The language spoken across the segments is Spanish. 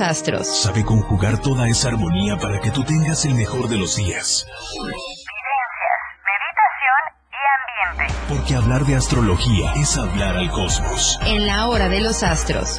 Astros. Sabe conjugar toda esa armonía para que tú tengas el mejor de los días. meditación y ambiente. Porque hablar de astrología es hablar al cosmos. En la hora de los astros.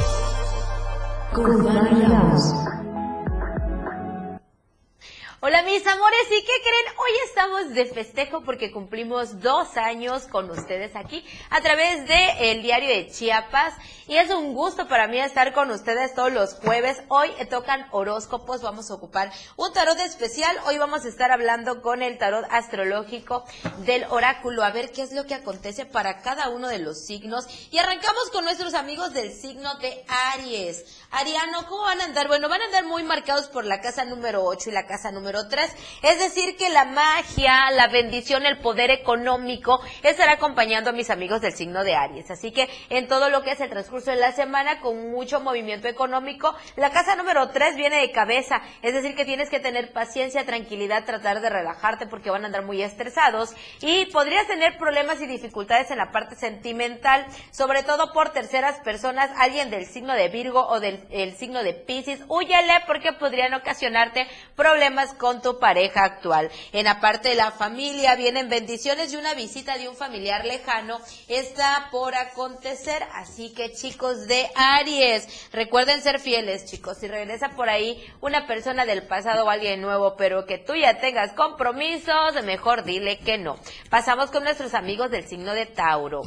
Hola mis amores, ¿y qué creen? Hoy estamos de festejo porque cumplimos dos años con ustedes aquí a través de diario de Chiapas y es un gusto para mí estar con ustedes todos los jueves. Hoy tocan horóscopos, vamos a ocupar un tarot especial. Hoy vamos a estar hablando con el tarot astrológico del oráculo, a ver qué es lo que acontece para cada uno de los signos. Y arrancamos con nuestros amigos del signo de Aries. Ariano, ¿cómo van a andar? Bueno, van a andar muy marcados por la casa número 8 y la casa número número 3. Es decir, que la magia, la bendición, el poder económico estará acompañando a mis amigos del signo de Aries. Así que en todo lo que es el transcurso de la semana, con mucho movimiento económico, la casa número 3 viene de cabeza. Es decir, que tienes que tener paciencia, tranquilidad, tratar de relajarte porque van a andar muy estresados y podrías tener problemas y dificultades en la parte sentimental, sobre todo por terceras personas, alguien del signo de Virgo o del el signo de Pisces. Huyele porque podrían ocasionarte problemas con tu pareja actual. En la parte de la familia vienen bendiciones y una visita de un familiar lejano está por acontecer. Así que chicos de Aries, recuerden ser fieles chicos. Si regresa por ahí una persona del pasado o alguien nuevo, pero que tú ya tengas compromisos, mejor dile que no. Pasamos con nuestros amigos del signo de Tauro.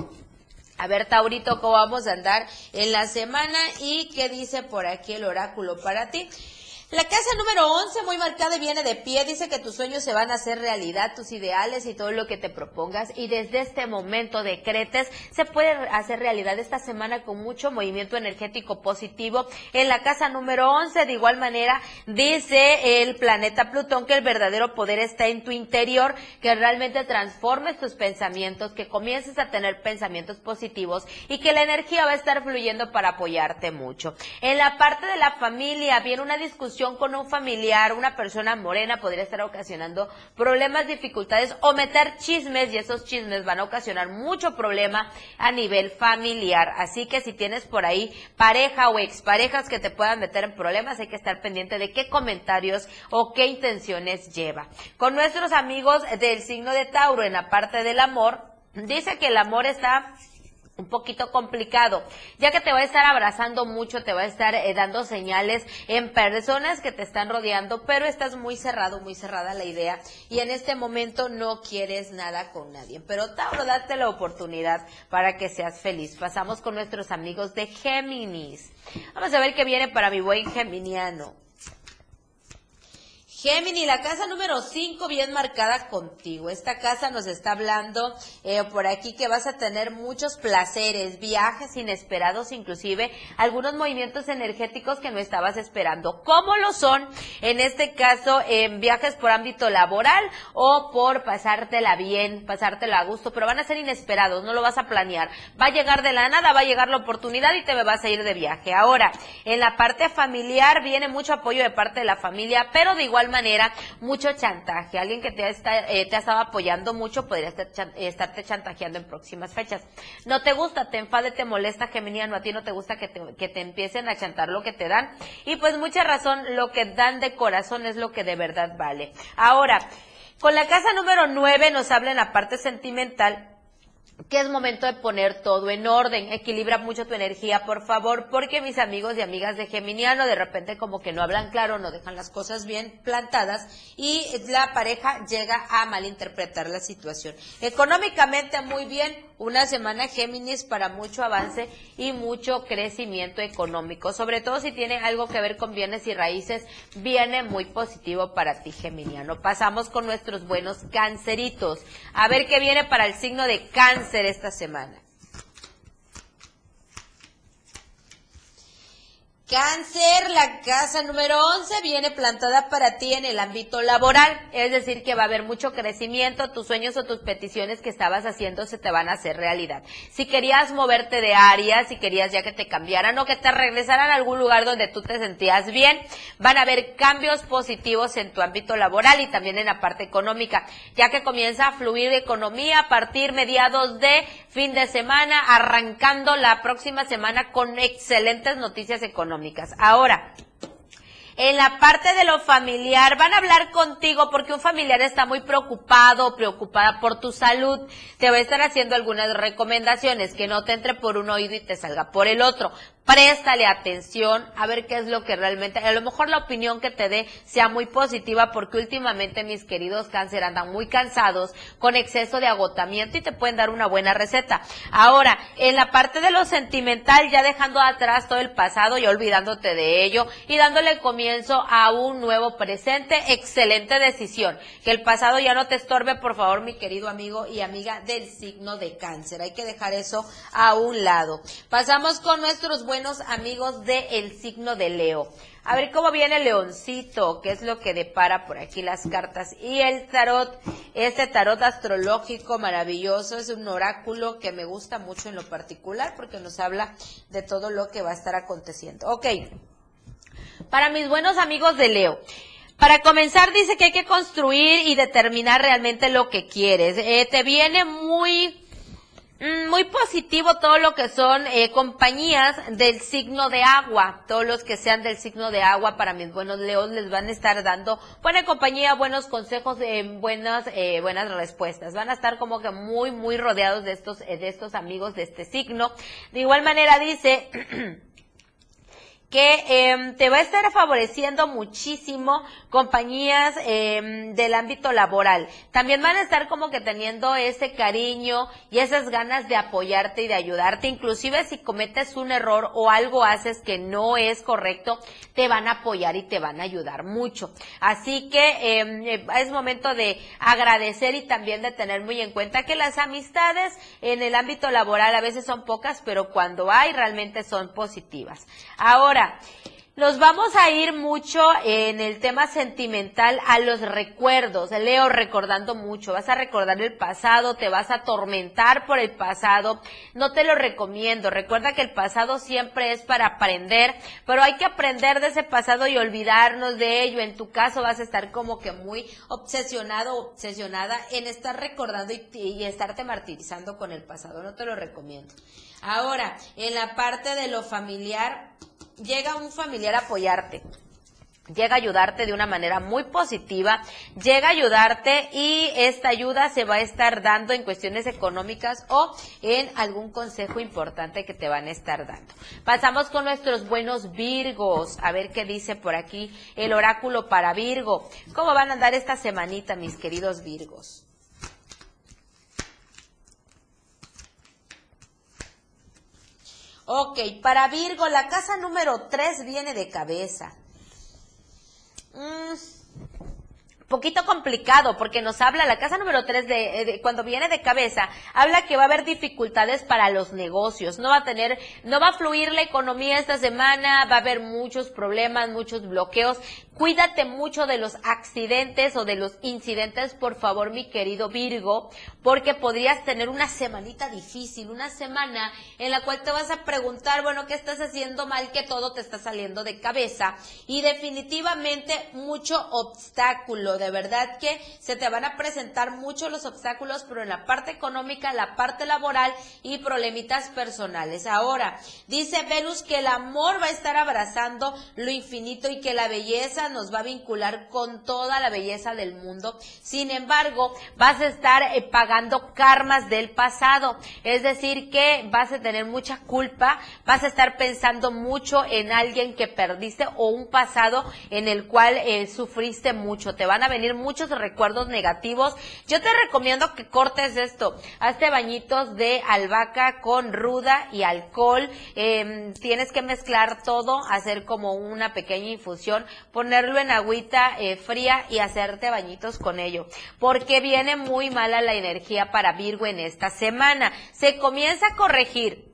A ver, Taurito, ¿cómo vamos a andar en la semana? ¿Y qué dice por aquí el oráculo para ti? La casa número 11, muy marcada y viene de pie, dice que tus sueños se van a hacer realidad, tus ideales y todo lo que te propongas. Y desde este momento decretes, se puede hacer realidad esta semana con mucho movimiento energético positivo. En la casa número 11, de igual manera, dice el planeta Plutón que el verdadero poder está en tu interior, que realmente transformes tus pensamientos, que comiences a tener pensamientos positivos y que la energía va a estar fluyendo para apoyarte mucho. En la parte de la familia, viene una discusión con un familiar, una persona morena podría estar ocasionando problemas, dificultades o meter chismes y esos chismes van a ocasionar mucho problema a nivel familiar. Así que si tienes por ahí pareja o exparejas que te puedan meter en problemas, hay que estar pendiente de qué comentarios o qué intenciones lleva. Con nuestros amigos del signo de Tauro en la parte del amor, dice que el amor está un poquito complicado, ya que te va a estar abrazando mucho, te va a estar eh, dando señales en personas que te están rodeando, pero estás muy cerrado, muy cerrada la idea y en este momento no quieres nada con nadie. Pero Tauro, date la oportunidad para que seas feliz. Pasamos con nuestros amigos de Géminis. Vamos a ver qué viene para mi buen geminiano. Gemini, la casa número 5 bien marcada contigo. Esta casa nos está hablando eh, por aquí que vas a tener muchos placeres, viajes inesperados, inclusive algunos movimientos energéticos que no estabas esperando. ¿Cómo lo son? En este caso, en viajes por ámbito laboral o por pasártela bien, pasártela a gusto, pero van a ser inesperados, no lo vas a planear. Va a llegar de la nada, va a llegar la oportunidad y te vas a ir de viaje. Ahora, en la parte familiar viene mucho apoyo de parte de la familia, pero de igual manera mucho chantaje. Alguien que te, está, eh, te ha estado apoyando mucho podría estar, estarte chantajeando en próximas fechas. No te gusta, te enfade, te molesta, Geminiano, a ti no te gusta que te, que te empiecen a chantar lo que te dan. Y pues mucha razón, lo que dan de corazón es lo que de verdad vale. Ahora, con la casa número 9 nos habla en la parte sentimental que es momento de poner todo en orden. Equilibra mucho tu energía, por favor, porque mis amigos y amigas de Geminiano de repente como que no hablan claro, no dejan las cosas bien plantadas y la pareja llega a malinterpretar la situación. Económicamente muy bien, una semana Géminis para mucho avance y mucho crecimiento económico, sobre todo si tiene algo que ver con bienes y raíces, viene muy positivo para ti Geminiano. Pasamos con nuestros buenos canceritos. A ver qué viene para el signo de cáncer esta semana. Cáncer, la casa número 11 viene plantada para ti en el ámbito laboral, es decir, que va a haber mucho crecimiento, tus sueños o tus peticiones que estabas haciendo se te van a hacer realidad. Si querías moverte de área, si querías ya que te cambiaran o que te regresaran a algún lugar donde tú te sentías bien, van a haber cambios positivos en tu ámbito laboral y también en la parte económica, ya que comienza a fluir economía a partir mediados de fin de semana, arrancando la próxima semana con excelentes noticias económicas. Ahora, En la parte de lo familiar, van a hablar contigo porque un familiar está muy preocupado preocupada por tu salud. Te va a estar haciendo algunas recomendaciones, que no te entre por un oído y te salga por el otro préstale atención a ver qué es lo que realmente, a lo mejor la opinión que te dé sea muy positiva porque últimamente mis queridos cáncer andan muy cansados con exceso de agotamiento y te pueden dar una buena receta. Ahora, en la parte de lo sentimental, ya dejando atrás todo el pasado y olvidándote de ello y dándole comienzo a un nuevo presente, excelente decisión. Que el pasado ya no te estorbe, por favor, mi querido amigo y amiga del signo de cáncer. Hay que dejar eso a un lado. Pasamos con nuestros buenos amigos del el signo de Leo. A ver cómo viene leoncito, qué es lo que depara por aquí las cartas. Y el tarot, este tarot astrológico maravilloso, es un oráculo que me gusta mucho en lo particular porque nos habla de todo lo que va a estar aconteciendo. Ok, para mis buenos amigos de Leo. Para comenzar, dice que hay que construir y determinar realmente lo que quieres. Eh, te viene muy muy positivo todo lo que son eh, compañías del signo de agua. Todos los que sean del signo de agua, para mis buenos leos, les van a estar dando buena compañía, buenos consejos, eh, buenas, eh, buenas respuestas. Van a estar como que muy, muy rodeados de estos, de estos amigos de este signo. De igual manera dice, que eh, te va a estar favoreciendo muchísimo compañías eh, del ámbito laboral. También van a estar como que teniendo ese cariño y esas ganas de apoyarte y de ayudarte. Inclusive si cometes un error o algo haces que no es correcto, te van a apoyar y te van a ayudar mucho. Así que eh, es momento de agradecer y también de tener muy en cuenta que las amistades en el ámbito laboral a veces son pocas, pero cuando hay realmente son positivas. Ahora, nos vamos a ir mucho en el tema sentimental a los recuerdos. Leo recordando mucho. Vas a recordar el pasado, te vas a atormentar por el pasado. No te lo recomiendo. Recuerda que el pasado siempre es para aprender, pero hay que aprender de ese pasado y olvidarnos de ello. En tu caso vas a estar como que muy obsesionado, obsesionada en estar recordando y, y estarte martirizando con el pasado. No te lo recomiendo. Ahora, en la parte de lo familiar, llega un familiar a apoyarte llega a ayudarte de una manera muy positiva, llega a ayudarte y esta ayuda se va a estar dando en cuestiones económicas o en algún consejo importante que te van a estar dando. Pasamos con nuestros buenos Virgos, a ver qué dice por aquí el oráculo para Virgo. ¿Cómo van a andar esta semanita, mis queridos Virgos? Ok, para Virgo, la casa número 3 viene de cabeza. Mm, poquito complicado porque nos habla la casa número 3 eh, de, cuando viene de cabeza, habla que va a haber dificultades para los negocios, no va a tener, no va a fluir la economía esta semana, va a haber muchos problemas, muchos bloqueos. Cuídate mucho de los accidentes o de los incidentes, por favor, mi querido Virgo, porque podrías tener una semanita difícil, una semana en la cual te vas a preguntar, bueno, ¿qué estás haciendo mal que todo te está saliendo de cabeza? Y definitivamente mucho obstáculo de verdad que se te van a presentar muchos los obstáculos, pero en la parte económica, la parte laboral y problemitas personales. Ahora, dice Venus que el amor va a estar abrazando lo infinito y que la belleza nos va a vincular con toda la belleza del mundo. Sin embargo, vas a estar eh, pagando karmas del pasado, es decir, que vas a tener mucha culpa, vas a estar pensando mucho en alguien que perdiste o un pasado en el cual eh, sufriste mucho. Te van a venir muchos recuerdos negativos. Yo te recomiendo que cortes esto. Hazte bañitos de albahaca con ruda y alcohol. Em, tienes que mezclar todo, hacer como una pequeña infusión, ponerlo en agüita eh, fría y hacerte bañitos con ello. Porque viene muy mala la energía para Virgo en esta semana. Se comienza a corregir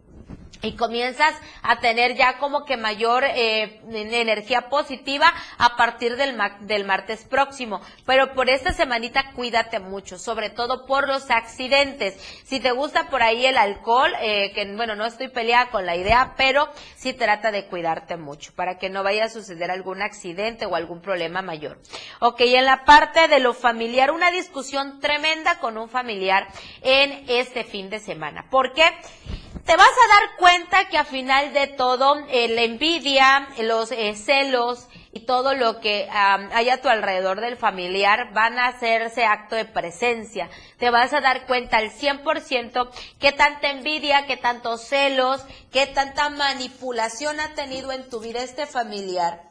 y comienzas a tener ya como que mayor eh, energía positiva a partir del, del martes próximo. Pero por esta semanita cuídate mucho, sobre todo por los accidentes. Si te gusta por ahí el alcohol, eh, que bueno, no estoy peleada con la idea, pero sí trata de cuidarte mucho para que no vaya a suceder algún accidente o algún problema mayor. Ok, en la parte de lo familiar, una discusión tremenda con un familiar en este fin de semana. ¿Por qué? Te vas a dar cuenta que a final de todo eh, la envidia, los eh, celos, y todo lo que hay a tu alrededor del familiar van a hacerse acto de presencia. Te vas a dar cuenta al 100% qué tanta envidia, qué tantos celos, qué tanta manipulación ha tenido en tu vida este familiar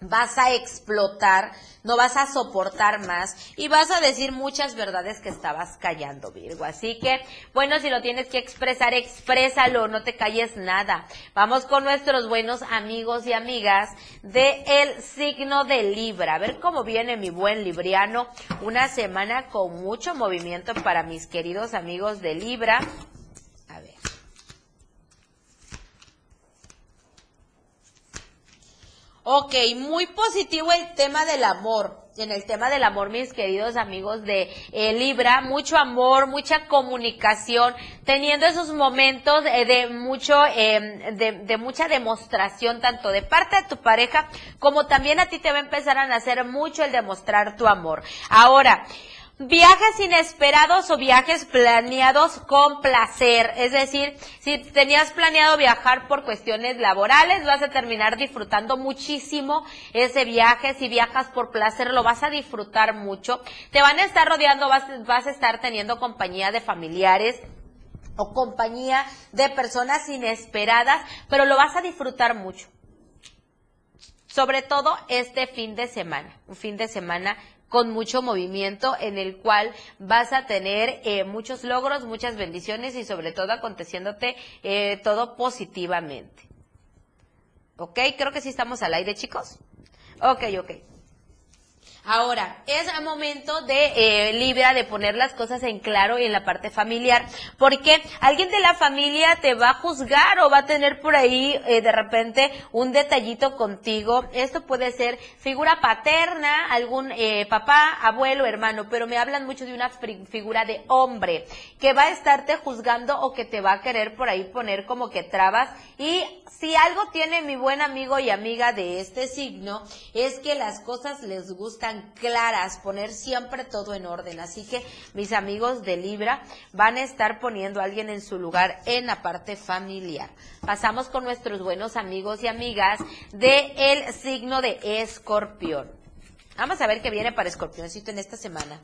vas a explotar, no vas a soportar más y vas a decir muchas verdades que estabas callando, Virgo. Así que, bueno, si lo tienes que expresar, exprésalo, no te calles nada. Vamos con nuestros buenos amigos y amigas de el signo de Libra. A ver cómo viene mi buen libriano. Una semana con mucho movimiento para mis queridos amigos de Libra. Ok, muy positivo el tema del amor. En el tema del amor, mis queridos amigos de eh, Libra, mucho amor, mucha comunicación, teniendo esos momentos eh, de mucho, em, de, de, mucha demostración, tanto de parte de tu pareja, como también a ti te va a empezar a nacer mucho el demostrar tu amor. Ahora, Viajes inesperados o viajes planeados con placer. Es decir, si tenías planeado viajar por cuestiones laborales, vas a terminar disfrutando muchísimo ese viaje. Si viajas por placer, lo vas a disfrutar mucho. Te van a estar rodeando, vas, a estar teniendo compañía de familiares o compañía de personas inesperadas, pero lo vas a disfrutar mucho. Sobre todo este fin de semana, un fin de semana con mucho movimiento en el cual vas a tener eh, muchos logros, muchas bendiciones y sobre todo aconteciéndote eh, todo positivamente. ¿Ok? Creo que sí estamos al aire, chicos. Ok, ok. Ahora, es momento de eh, Libra de poner las cosas en claro y en la parte familiar, porque alguien de la familia te va a juzgar o va a tener por ahí eh, de repente un detallito contigo. Esto puede ser figura paterna, algún eh, papá, abuelo, hermano, pero me hablan mucho de una figura de hombre que va a estarte juzgando o que te va a querer por ahí poner como que trabas. Y si algo tiene mi buen amigo y amiga de este signo, es que las cosas les gustan claras, poner siempre todo en orden. Así que mis amigos de Libra van a estar poniendo a alguien en su lugar en la parte familiar. Pasamos con nuestros buenos amigos y amigas de el signo de Escorpión. Vamos a ver qué viene para Escorpioncito en esta semana.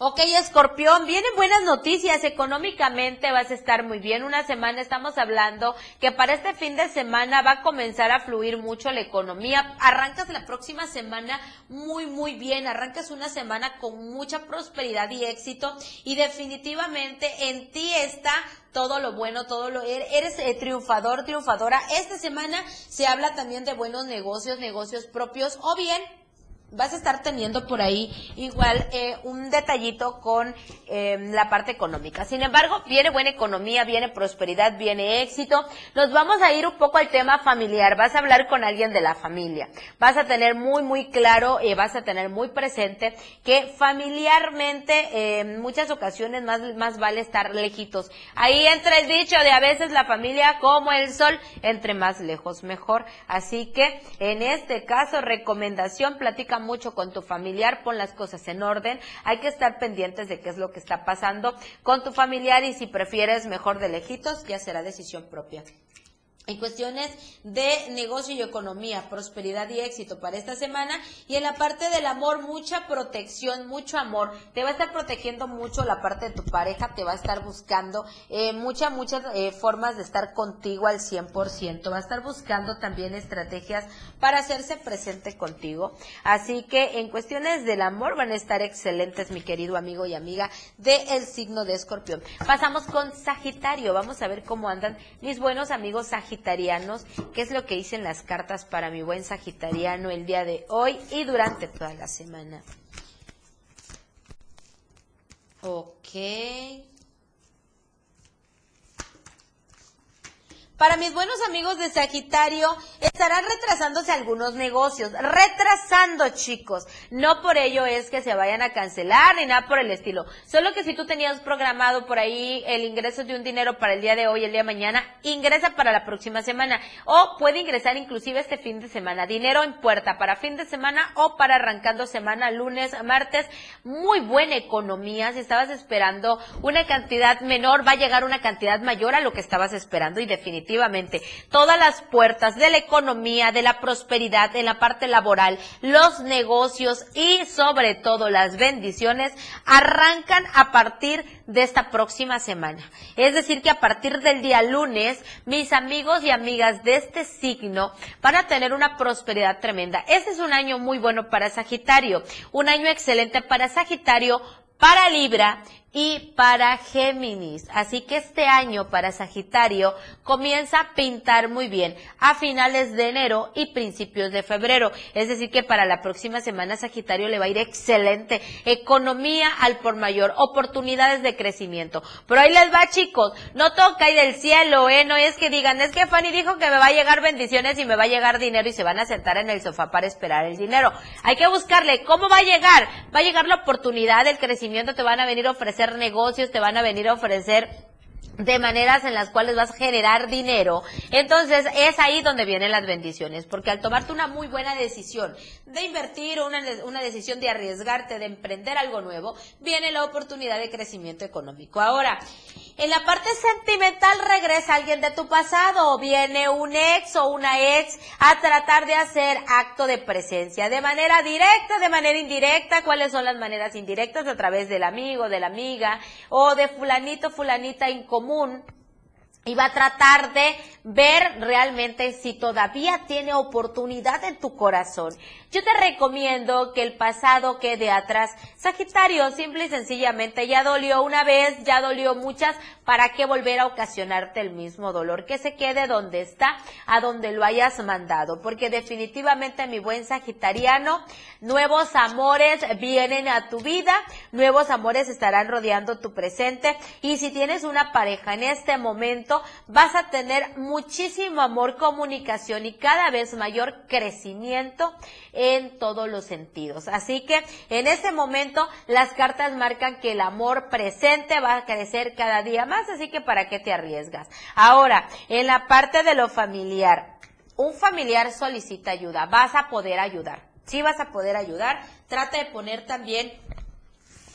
Ok, escorpión, vienen buenas noticias. Económicamente vas a estar muy bien. Una semana estamos hablando que para este fin de semana va a comenzar a fluir mucho la economía. Arrancas la próxima semana muy, muy bien. Arrancas una semana con mucha prosperidad y éxito. Y definitivamente en ti está todo lo bueno, todo lo er-, eres eh, triunfador, triunfadora. Esta semana se habla también de buenos negocios, negocios propios o bien vas a estar teniendo por ahí igual eh, un detallito con em, la parte económica. Sin embargo, viene buena economía, viene prosperidad, viene éxito. Nos vamos a ir un poco al tema familiar. Vas a hablar con alguien de la familia. Vas a tener muy, muy claro y vas a tener muy presente que familiarmente en muchas ocasiones más, más vale estar lejitos. Ahí entra el dicho de a veces la familia como el sol, entre más lejos mejor. Así que en este caso, recomendación, platica mucho con tu familiar, pon las cosas en orden, hay que estar pendientes de qué es lo que está pasando con tu familiar y si prefieres mejor de lejitos, ya será decisión propia en cuestiones de negocio y economía, prosperidad y éxito para esta semana. Y en la parte del amor, mucha protección, mucho amor. Te va a estar protegiendo mucho la parte de tu pareja, te va a estar buscando eh, muchas, muchas eh, formas de estar contigo al 100%. Va a estar buscando también estrategias para hacerse presente contigo. Así que en cuestiones del amor van a estar excelentes, mi querido amigo y amiga del signo de escorpión. Pasamos con Sagitario. Vamos a ver cómo andan mis buenos amigos Sagitario sagitarianos, qué es lo que dicen las cartas para mi buen sagitariano el día de hoy y durante toda la semana. Ok. Para mis buenos amigos de Sagitario, estarán retrasándose algunos negocios. Retrasando, chicos. No por ello es que se vayan a cancelar ni nada por el estilo. Solo que si tú tenías programado por ahí el ingreso de un dinero para el día de hoy, el día de mañana, ingresa para la próxima semana. O puede ingresar inclusive este fin de semana. Dinero en puerta para fin de semana o para arrancando semana, lunes, martes. Muy buena economía. Si estabas esperando una cantidad menor, va a llegar una cantidad mayor a lo que estabas esperando y definitivamente efectivamente, todas las puertas de la economía, de la prosperidad, en la parte laboral, los negocios y sobre todo las bendiciones arrancan a partir de esta próxima semana. Es decir, que a partir del día lunes, mis amigos y amigas de este signo van a tener una prosperidad tremenda. Este es un año muy bueno para Sagitario, un año excelente para Sagitario, para Libra y para Géminis. Así que este año para Sagitario comienza a pintar muy bien a finales de enero y principios de febrero. Es decir, que para la próxima semana Sagitario le va a ir excelente. Economía al por mayor, oportunidades de crecimiento. Pero ahí les va, chicos. No todo cae del cielo, ¿eh? No es que digan, es que Fanny dijo que me va a llegar bendiciones y me va a llegar dinero y se van a sentar en el sofá para esperar el dinero. Hay que buscarle cómo va a llegar. Va a llegar la oportunidad, el crecimiento, te van a venir a ofrecer negocios, te van a venir a ofrecer de maneras en las cuales vas a generar dinero. Entonces es ahí donde vienen las bendiciones, porque al tomarte una muy buena decisión de invertir, una, una decisión de arriesgarte, de emprender algo nuevo, viene la oportunidad de crecimiento económico. Ahora, en la parte sentimental regresa alguien de tu pasado, o viene un ex o una ex a tratar de hacer acto de presencia, de manera directa, de manera indirecta, cuáles son las maneras indirectas a través del amigo, de la amiga, o de fulanito, fulanita incomún, y va a tratar de ver realmente si todavía tiene oportunidad en tu corazón. Yo te recomiendo que el pasado quede atrás. Sagitario, simple y sencillamente, ya dolió una vez, ya dolió muchas, ¿para qué volver a ocasionarte el mismo dolor? Que se quede donde está, a donde lo hayas mandado, porque definitivamente mi buen sagitariano, nuevos amores vienen a tu vida, nuevos amores estarán rodeando tu presente y si tienes una pareja en este momento, vas a tener muchísimo amor, comunicación y cada vez mayor crecimiento en todos los sentidos. Así que en este momento las cartas marcan que el amor presente va a crecer cada día más, así que para qué te arriesgas. Ahora, en la parte de lo familiar, un familiar solicita ayuda, vas a poder ayudar. Sí vas a poder ayudar. Trata de poner también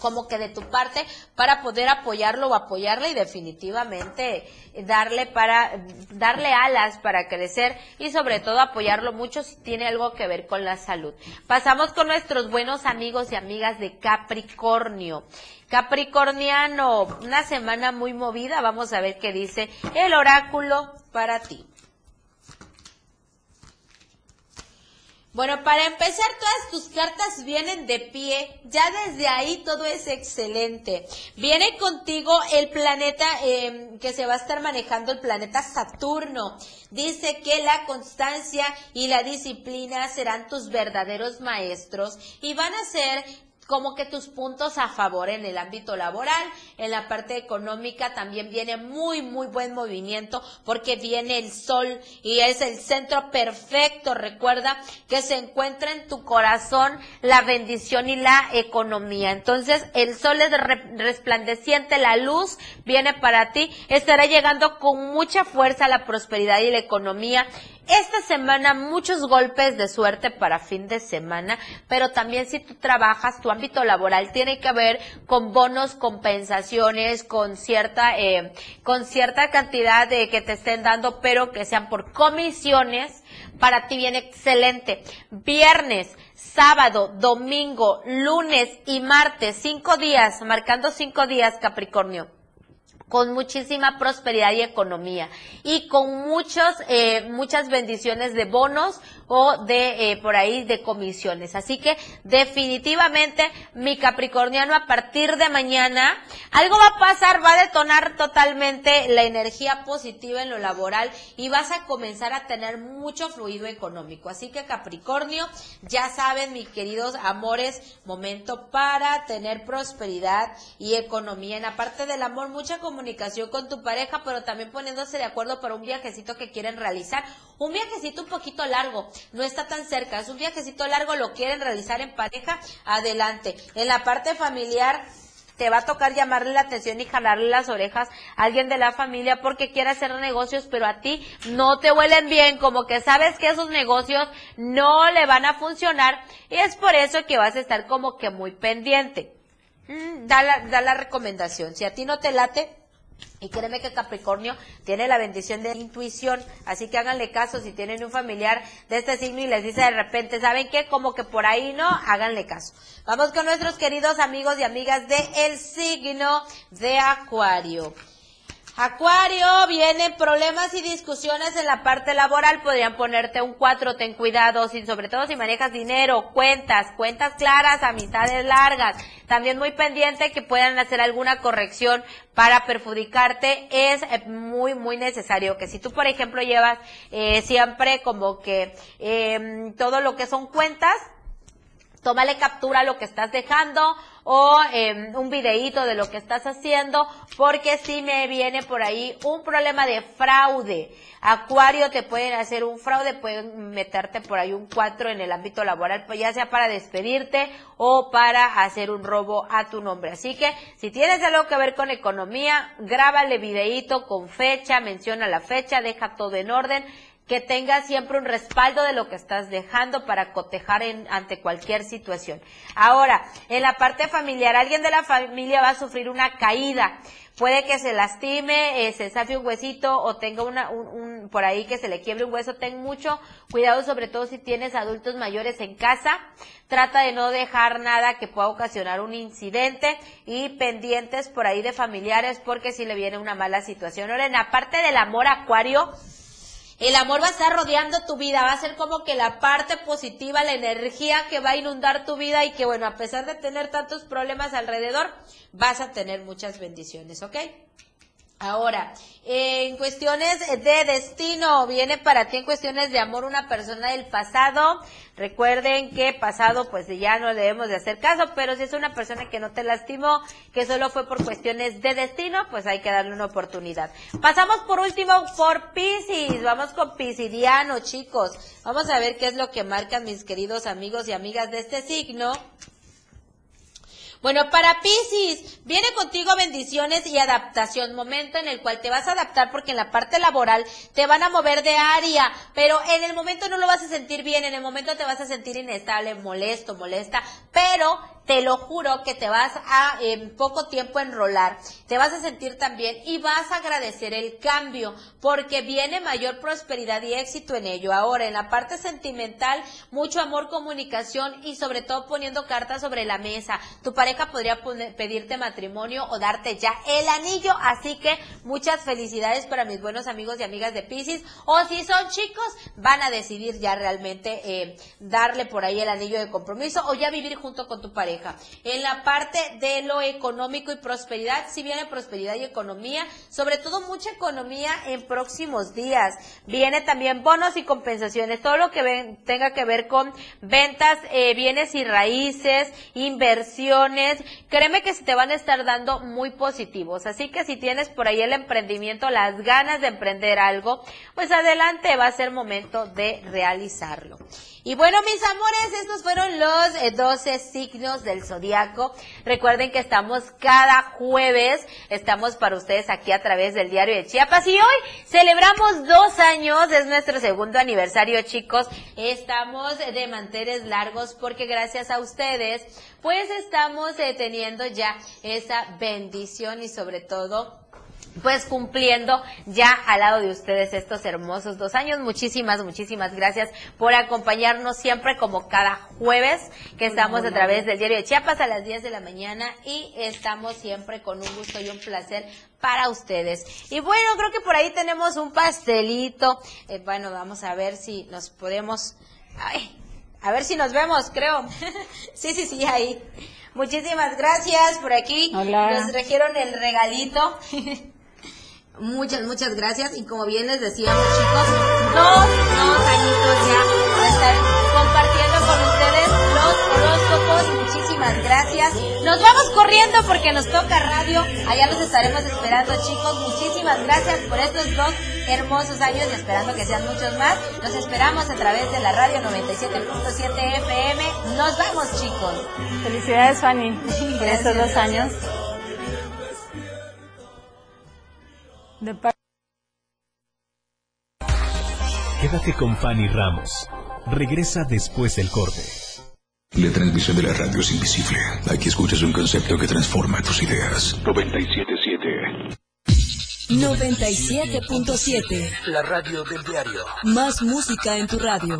como que de tu parte para poder apoyarlo o apoyarle y definitivamente darle para darle alas para crecer y sobre todo apoyarlo mucho si tiene algo que ver con la salud. Pasamos con nuestros buenos amigos y amigas de Capricornio. Capricorniano, una semana muy movida, vamos a ver qué dice el oráculo para ti. Bueno, para empezar, todas tus cartas vienen de pie. Ya desde ahí todo es excelente. Viene contigo el planeta em, que se va a estar manejando, el planeta Saturno. Dice que la constancia y la disciplina serán tus verdaderos maestros y van a ser como que tus puntos a favor en el ámbito laboral, en la parte económica también viene muy, muy buen movimiento porque viene el sol y es el centro perfecto. Recuerda que se encuentra en tu corazón la bendición y la economía. Entonces el sol es resplandeciente, la luz viene para ti, estará llegando con mucha fuerza la prosperidad y la economía esta semana muchos golpes de suerte para fin de semana, pero también si tú trabajas, tu ámbito laboral tiene que ver con bonos, compensaciones, con cierta, eh, con cierta cantidad de que te estén dando, pero que sean por comisiones. Para ti viene excelente. Viernes, sábado, domingo, lunes y martes, cinco días, marcando cinco días, Capricornio con muchísima prosperidad y economía y con muchos, eh, muchas bendiciones de bonos o de eh, por ahí de comisiones. Así que definitivamente mi Capricorniano a partir de mañana algo va a pasar, va a detonar totalmente la energía positiva en lo laboral y vas a comenzar a tener mucho fluido económico. Así que Capricornio, ya saben mis queridos amores, momento para tener prosperidad y economía. En la parte del amor, mucha comunicación comunicación con tu pareja, pero también poniéndose de acuerdo para un viajecito que quieren realizar. Un viajecito un poquito largo, no está tan cerca, es un viajecito largo, lo quieren realizar en pareja, adelante. En la parte familiar, te va a tocar llamarle la atención y jalarle las orejas a alguien de la familia porque quiere hacer negocios, pero a ti no te huelen bien, como que sabes que esos negocios no le van a funcionar y es por eso que vas a estar como que muy pendiente. Mm, da, la, da la recomendación. Si a ti no te late, y créeme que Capricornio tiene la bendición de intuición, así que háganle caso si tienen un familiar de este signo y les dice de repente, ¿saben qué? Como que por ahí no, háganle caso. Vamos con nuestros queridos amigos y amigas de el signo de Acuario. Acuario, vienen problemas y discusiones en la parte laboral, podrían ponerte un 4, ten cuidado, sin, sobre todo si manejas dinero, cuentas, cuentas claras, amistades largas, también muy pendiente que puedan hacer alguna corrección para perjudicarte, es eh, muy, muy necesario que si tú, por ejemplo, llevas eh, siempre como que eh, todo lo que son cuentas, tómale captura lo que estás dejando o em, un videíto de lo que estás haciendo, porque si me viene por ahí un problema de fraude. Acuario te pueden hacer un fraude, pueden meterte por ahí un 4 en el ámbito laboral, pues ya sea para despedirte o para hacer un robo a tu nombre. Así que si tienes algo que ver con economía, grábale videíto con fecha, menciona la fecha, deja todo en orden que tengas siempre un respaldo de lo que estás dejando para cotejar en, ante cualquier situación. Ahora, en la parte familiar, alguien de la familia va a sufrir una caída. Puede que se lastime, eh, se zafe un huesito o tenga una, un, por ahí que se le quiebre un hueso. Ten mucho cuidado, sobre todo si tienes adultos mayores en casa. Trata de no dejar nada que pueda ocasionar un incidente y pendientes por ahí de familiares porque si le viene una mala situación. Ahora, en la parte del amor acuario, el amor va a estar rodeando tu vida, va a ser como que la parte positiva, la energía que va a inundar tu vida y que bueno, a pesar de tener tantos problemas alrededor, vas a tener muchas bendiciones, ¿ok? Ahora, en cuestiones de destino, viene para ti en cuestiones de amor una persona del pasado. Recuerden que pasado pues ya no debemos de hacer caso, pero si es una persona que no te lastimó, que solo fue por cuestiones de destino, pues hay que darle una oportunidad. Pasamos por último por Pisces. Vamos con Pisidiano, chicos. Vamos a ver qué es lo que marcan mis queridos amigos y amigas de este signo. Bueno, para Pisces, viene contigo bendiciones y adaptación, momento en el cual te vas a adaptar porque en la parte laboral te van a mover de área, pero en el momento no lo vas a sentir bien, en el momento te vas a sentir inestable, molesto, molesta, pero te lo juro que te vas a en poco tiempo enrolar, te vas a sentir también y vas a agradecer el cambio porque viene mayor prosperidad y éxito en ello. Ahora, en la parte sentimental, mucho amor, comunicación y sobre todo poniendo cartas sobre la mesa. Tu pareja podría pedirte matrimonio o darte ya el anillo, así que muchas felicidades para mis buenos amigos y amigas de Pisces. O si son chicos, van a decidir ya realmente eh, darle por ahí el anillo de compromiso o ya vivir junto con tu pareja. En la parte de lo económico y prosperidad, si viene prosperidad y economía, sobre todo mucha economía en próximos días. Viene también bonos y compensaciones, todo lo que tenga que ver con ventas, eh, bienes y raíces, inversiones. Créeme que se te van a estar dando muy positivos. Así que si tienes por ahí el emprendimiento, las ganas de emprender algo, pues adelante va a ser momento de realizarlo. Y bueno, mis amores, estos fueron los 12 eh, signos del zodiaco. Recuerden que estamos cada jueves, estamos para ustedes aquí a través del diario de Chiapas y hoy celebramos dos años, es nuestro segundo aniversario, chicos. Estamos de manteles largos porque gracias a ustedes, pues estamos eh, teniendo ya esa bendición y sobre todo pues cumpliendo ya al lado de ustedes estos hermosos dos años. Muchísimas, muchísimas gracias por acompañarnos siempre como cada jueves que estamos a través del diario de Chiapas a las 10 de la mañana y estamos siempre con un gusto y un placer para ustedes. Y bueno, creo que por ahí tenemos un pastelito. Eh, bueno, vamos a ver si nos podemos... Ay, a ver si nos vemos, creo. sí, sí, sí, ahí. Muchísimas gracias por aquí. Nos trajeron el regalito. Muchas, muchas gracias. Y como bien les decíamos, chicos, dos, dos añitos ya estar compartiendo con ustedes los horóscopos muchísimas gracias. Nos vamos corriendo porque nos toca radio. Allá los estaremos esperando, chicos. Muchísimas gracias por estos dos hermosos años y esperando que sean muchos más. Los esperamos a través de la radio 97.7 FM. Nos vamos, chicos. Felicidades, Fanny, por estos dos años. Quédate con Fanny Ramos. Regresa después del corte. La transmisión de la radio es invisible. Aquí escuchas un concepto que transforma tus ideas. 977. 97.7. La radio del diario. Más música en tu radio.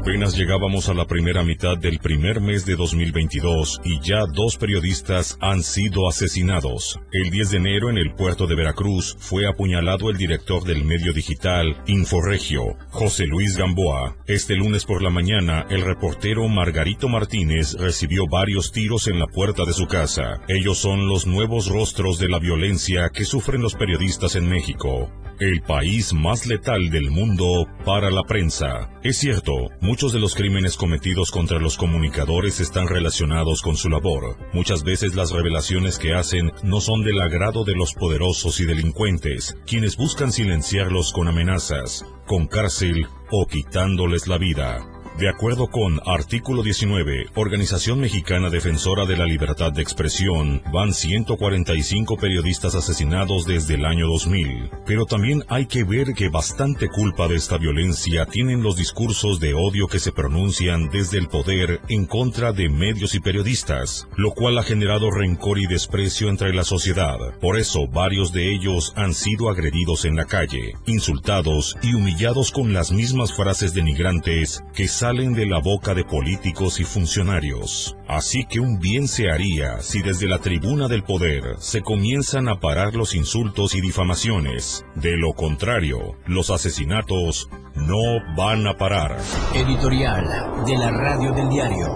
Apenas llegábamos a la primera mitad del primer mes de 2022 y ya dos periodistas han sido asesinados. El 10 de enero en el puerto de Veracruz fue apuñalado el director del medio digital Inforegio, José Luis Gamboa. Este lunes por la mañana, el reportero Margarito Martínez recibió varios tiros en la puerta de su casa. Ellos son los nuevos rostros de la violencia que sufren los periodistas en México el país más letal del mundo para la prensa. Es cierto, muchos de los crímenes cometidos contra los comunicadores están relacionados con su labor. Muchas veces las revelaciones que hacen no son del agrado de los poderosos y delincuentes, quienes buscan silenciarlos con amenazas, con cárcel o quitándoles la vida. De acuerdo con artículo 19, Organización Mexicana Defensora de la Libertad de Expresión, van 145 periodistas asesinados desde el año 2000. Pero también hay que ver que bastante culpa de esta violencia tienen los discursos de odio que se pronuncian desde el poder en contra de medios y periodistas, lo cual ha generado rencor y desprecio entre la sociedad. Por eso varios de ellos han sido agredidos en la calle, insultados y humillados con las mismas frases denigrantes que salen de la boca de políticos y funcionarios. Así que un bien se haría si desde la tribuna del poder se comienzan a parar los insultos y difamaciones. De lo contrario, los asesinatos no van a parar. Editorial de la radio del diario.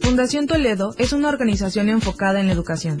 Fundación Toledo es una organización enfocada en la educación.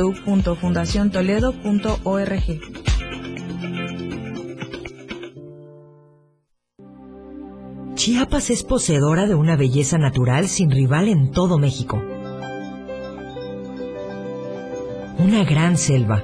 www.fundaciontoledo.org. Chiapas es poseedora de una belleza natural sin rival en todo México. Una gran selva,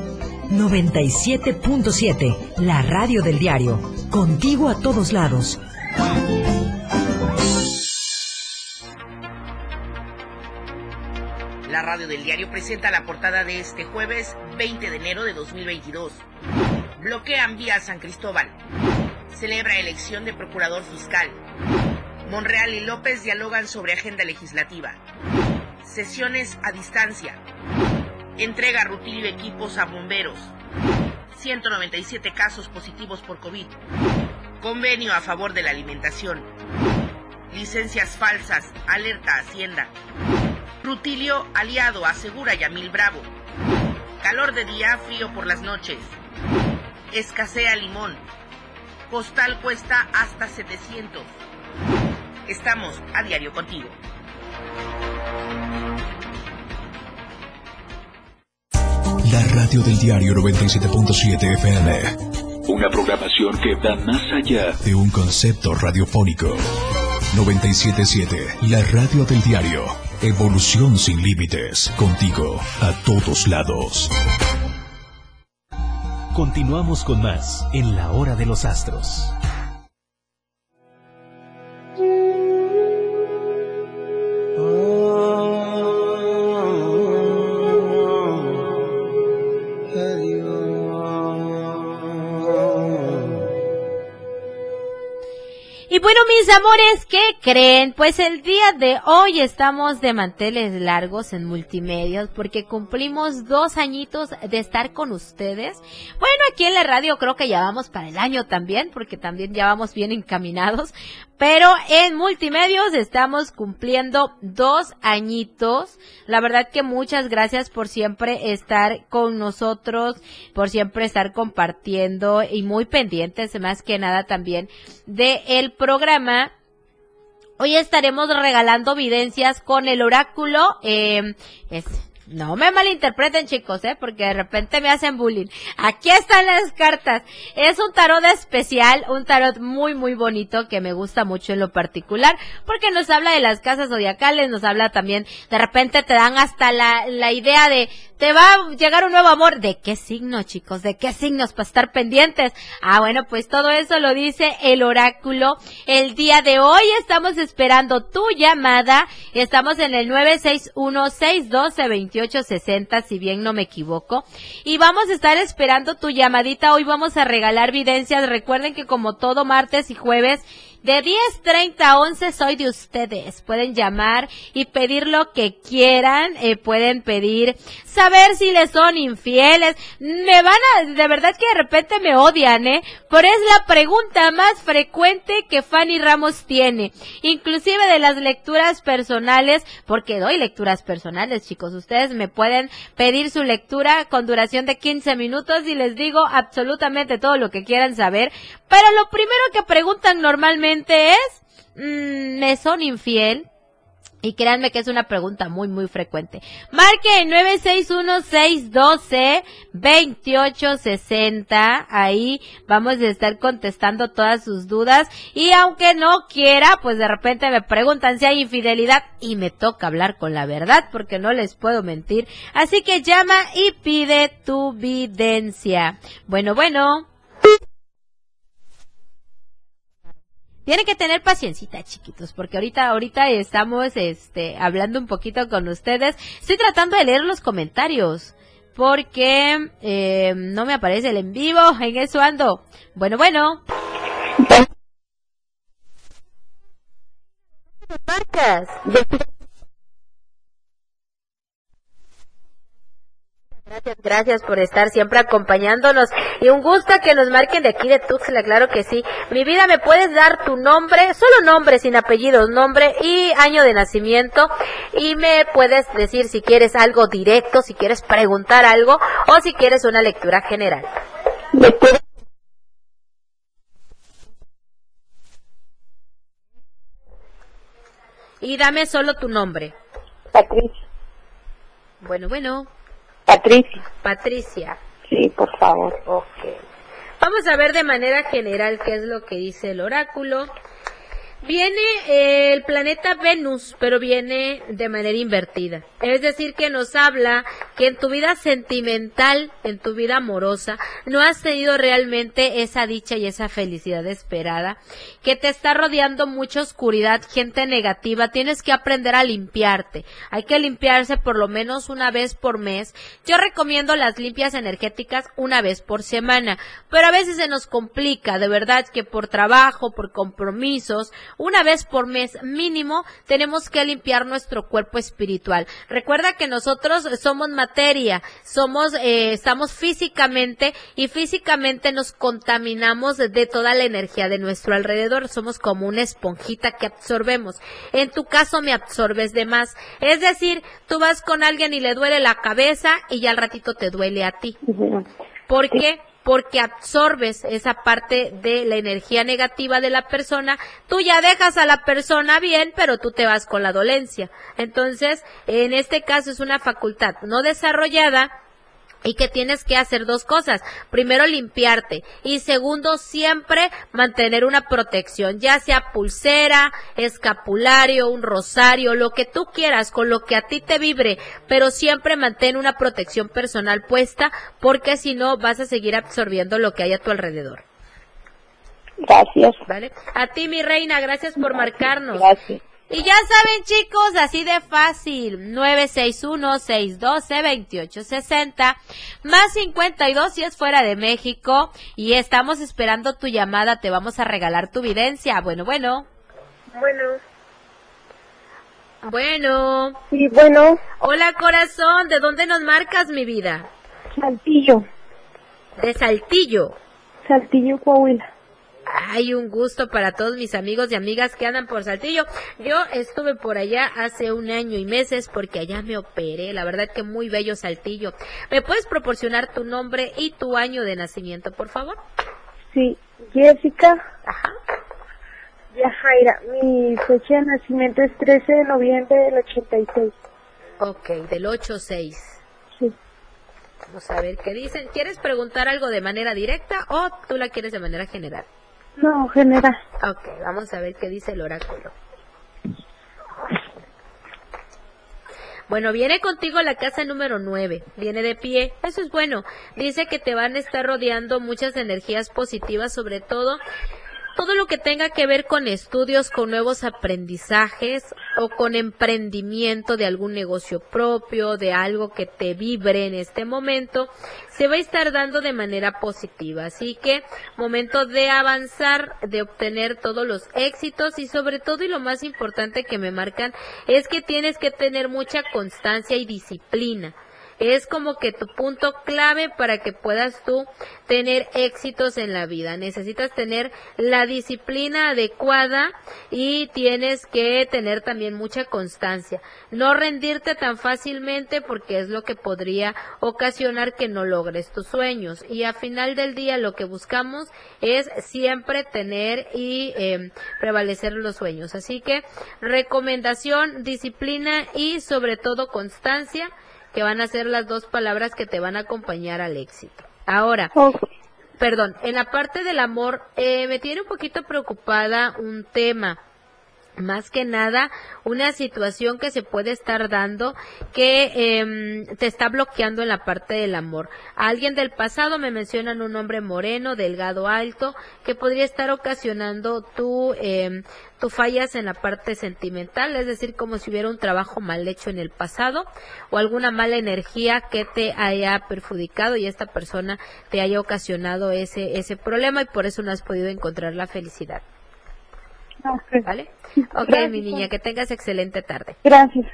97.7, la radio del diario. Contigo a todos lados. La radio del diario presenta la portada de este jueves 20 de enero de 2022. Bloquean vía San Cristóbal. Celebra elección de procurador fiscal. Monreal y López dialogan sobre agenda legislativa. Sesiones a distancia. Entrega rutilio equipos a bomberos. 197 casos positivos por COVID. Convenio a favor de la alimentación. Licencias falsas. Alerta Hacienda. Rutilio aliado asegura Yamil Bravo. Calor de día, frío por las noches. Escasea limón. Postal cuesta hasta 700. Estamos a diario contigo. La radio del diario 97.7 FM. Una programación que va más allá de un concepto radiofónico. 977, la radio del diario. Evolución sin límites. Contigo, a todos lados. Continuamos con más en la hora de los astros. Y bueno, mis amores, ¿qué creen? Pues el día de hoy estamos de manteles largos en multimedios porque cumplimos dos añitos de estar con ustedes. Bueno, aquí en la radio creo que ya vamos para el año también porque también ya vamos bien encaminados. Pero en multimedios estamos cumpliendo dos añitos. La verdad que muchas gracias por siempre estar con nosotros, por siempre estar compartiendo y muy pendientes más que nada también de el programa. Hoy estaremos regalando evidencias con el oráculo. Eh, no me malinterpreten chicos, ¿eh? Porque de repente me hacen bullying. Aquí están las cartas. Es un tarot especial, un tarot muy muy bonito que me gusta mucho en lo particular porque nos habla de las casas zodiacales, nos habla también, de repente te dan hasta la, la idea de te va a llegar un nuevo amor. ¿De qué signo, chicos? ¿De qué signos para estar pendientes? Ah, bueno, pues todo eso lo dice el oráculo. El día de hoy estamos esperando tu llamada. Estamos en el 961-612-2860, si bien no me equivoco. Y vamos a estar esperando tu llamadita. Hoy vamos a regalar evidencias. Recuerden que como todo martes y jueves, de 10.30 a 11 soy de ustedes. Pueden llamar y pedir lo que quieran. Eh, pueden pedir saber si les son infieles. Me van a, de verdad que de repente me odian, ¿eh? Pero es la pregunta más frecuente que Fanny Ramos tiene. Inclusive de las lecturas personales, porque doy lecturas personales, chicos. Ustedes me pueden pedir su lectura con duración de 15 minutos y les digo absolutamente todo lo que quieran saber. Pero lo primero que preguntan normalmente es, mmm, ¿me son infiel? Y créanme que es una pregunta muy, muy frecuente. Marque 961-612-2860. Ahí vamos a estar contestando todas sus dudas. Y aunque no quiera, pues de repente me preguntan si hay infidelidad. Y me toca hablar con la verdad porque no les puedo mentir. Así que llama y pide tu videncia. Bueno, bueno. Tienen que tener paciencita, chiquitos, porque ahorita, ahorita estamos, este, hablando un poquito con ustedes. Estoy tratando de leer los comentarios, porque eh, no me aparece el en vivo, en eso ando. Bueno, bueno. Marcas. Gracias, gracias por estar siempre acompañándonos. Y un gusto que nos marquen de aquí de Tuxtla, claro que sí. Mi vida, ¿me puedes dar tu nombre? Solo nombre, sin apellidos, nombre y año de nacimiento. Y me puedes decir si quieres algo directo, si quieres preguntar algo o si quieres una lectura general. Y dame solo tu nombre. Patricia. Bueno, bueno. Patricia. Patricia. Sí, por favor. Ok. Vamos a ver de manera general qué es lo que dice el oráculo. Viene eh, el planeta Venus, pero viene de manera invertida. Es decir, que nos habla que en tu vida sentimental, en tu vida amorosa, no has tenido realmente esa dicha y esa felicidad esperada, que te está rodeando mucha oscuridad, gente negativa, tienes que aprender a limpiarte. Hay que limpiarse por lo menos una vez por mes. Yo recomiendo las limpias energéticas una vez por semana, pero a veces se nos complica, de verdad que por trabajo, por compromisos, una vez por mes mínimo tenemos que limpiar nuestro cuerpo espiritual. Recuerda que nosotros somos materia, somos, eh, estamos físicamente y físicamente nos contaminamos de toda la energía de nuestro alrededor. Somos como una esponjita que absorbemos. En tu caso me absorbes de más. Es decir, tú vas con alguien y le duele la cabeza y ya al ratito te duele a ti. ¿Por qué? Porque absorbes esa parte de la energía negativa de la persona, tú ya dejas a la persona bien, pero tú te vas con la dolencia. Entonces, en este caso es una facultad no desarrollada y que tienes que hacer dos cosas. Primero, limpiarte. Y segundo, siempre mantener una protección, ya sea pulsera, escapulario, un rosario, lo que tú quieras, con lo que a ti te vibre, pero siempre mantén una protección personal puesta, porque si no vas a seguir absorbiendo lo que hay a tu alrededor. Gracias. ¿Vale? A ti, mi reina, gracias por marcarnos. Gracias. Y ya saben, chicos, así de fácil. 961-612-2860. Más 52 si es fuera de México. Y estamos esperando tu llamada. Te vamos a regalar tu videncia. Bueno, bueno. Bueno. Bueno. Sí, bueno. Hola, corazón. ¿De dónde nos marcas, mi vida? Saltillo. De Saltillo. Saltillo, Coahuila. Hay un gusto para todos mis amigos y amigas que andan por Saltillo. Yo estuve por allá hace un año y meses porque allá me operé. La verdad que muy bello Saltillo. ¿Me puedes proporcionar tu nombre y tu año de nacimiento, por favor? Sí, Jessica. Ajá. Yajaira. Mi fecha de nacimiento es 13 de noviembre del 86. Ok, del 8-6. Sí. Vamos a ver qué dicen. ¿Quieres preguntar algo de manera directa o tú la quieres de manera general? No, general. Ok, vamos a ver qué dice el oráculo. Bueno, viene contigo la casa número 9, viene de pie, eso es bueno. Dice que te van a estar rodeando muchas energías positivas, sobre todo todo lo que tenga que ver con estudios, con nuevos aprendizajes o con emprendimiento de algún negocio propio, de algo que te vibre en este momento, se va a estar dando de manera positiva. Así que momento de avanzar, de obtener todos los éxitos y sobre todo y lo más importante que me marcan es que tienes que tener mucha constancia y disciplina es como que tu punto clave para que puedas tú tener éxitos en la vida. Necesitas tener la disciplina adecuada y tienes que tener también mucha constancia. No rendirte tan fácilmente porque es lo que podría ocasionar que no logres tus sueños. Y a final del día lo que buscamos es siempre tener y eh, prevalecer los sueños. Así que recomendación, disciplina y sobre todo constancia que van a ser las dos palabras que te van a acompañar al éxito. Ahora, perdón, en la parte del amor, eh, me tiene un poquito preocupada un tema más que nada una situación que se puede estar dando que eh, te está bloqueando en la parte del amor. Alguien del pasado me mencionan un hombre moreno, delgado, alto, que podría estar ocasionando tu, eh, tu fallas en la parte sentimental, es decir, como si hubiera un trabajo mal hecho en el pasado o alguna mala energía que te haya perjudicado y esta persona te haya ocasionado ese, ese problema y por eso no has podido encontrar la felicidad. Okay. ¿Vale? Ok, Gracias. mi niña, que tengas excelente tarde. Gracias.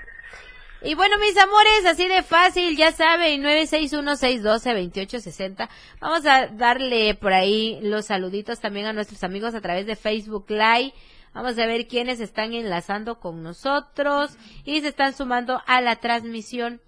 Y bueno, mis amores, así de fácil, ya saben, 961-612-2860. Vamos a darle por ahí los saluditos también a nuestros amigos a través de Facebook Live. Vamos a ver quiénes están enlazando con nosotros y se están sumando a la transmisión.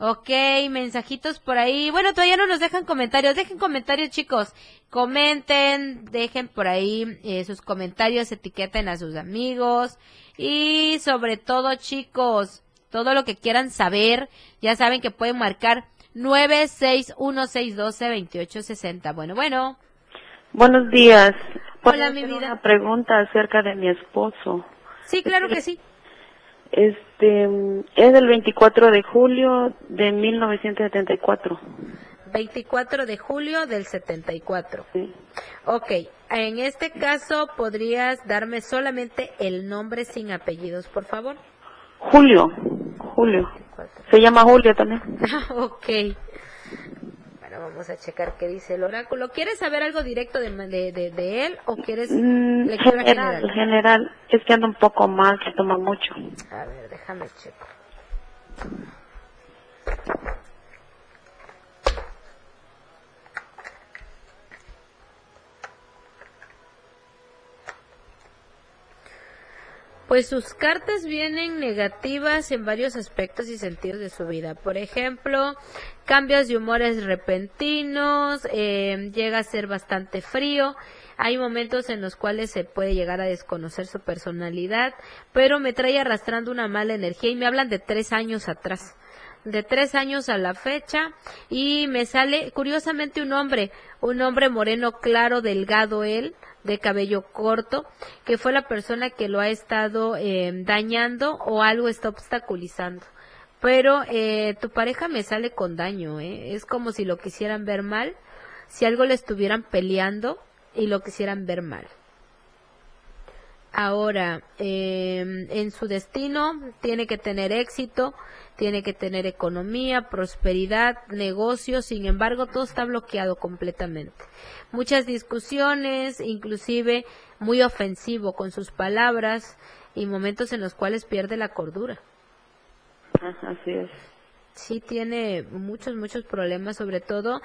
Ok, mensajitos por ahí. Bueno, todavía no nos dejan comentarios. Dejen comentarios, chicos. Comenten, dejen por ahí eh, sus comentarios, etiqueten a sus amigos. Y sobre todo, chicos, todo lo que quieran saber, ya saben que pueden marcar 961-612-2860. Bueno, bueno. Buenos días. Hola, mi vida. Una pregunta acerca de mi esposo. Sí, claro que sí. Este, es del 24 de julio de 1974. 24 de julio del 74. Sí. Ok, en este caso, ¿podrías darme solamente el nombre sin apellidos, por favor? Julio, Julio. Se llama Julio también. ok. Bueno, vamos a checar qué dice el oráculo. ¿Quieres saber algo directo de, de, de, él o quieres mm, lectura general, general? General, es que anda un poco mal, se toma mucho. A ver, déjame checar. Pues sus cartas vienen negativas en varios aspectos y sentidos de su vida. Por ejemplo, cambios de humores repentinos, eh, llega a ser bastante frío. Hay momentos en los cuales se puede llegar a desconocer su personalidad, pero me trae arrastrando una mala energía y me hablan de tres años atrás de tres años a la fecha y me sale curiosamente un hombre, un hombre moreno claro, delgado él, de cabello corto, que fue la persona que lo ha estado eh, dañando o algo está obstaculizando. Pero eh, tu pareja me sale con daño, ¿eh? es como si lo quisieran ver mal, si algo le estuvieran peleando y lo quisieran ver mal. Ahora, eh, en su destino tiene que tener éxito, tiene que tener economía, prosperidad, negocios, sin embargo, todo está bloqueado completamente. Muchas discusiones, inclusive muy ofensivo con sus palabras y momentos en los cuales pierde la cordura. Así es. Sí, tiene muchos, muchos problemas, sobre todo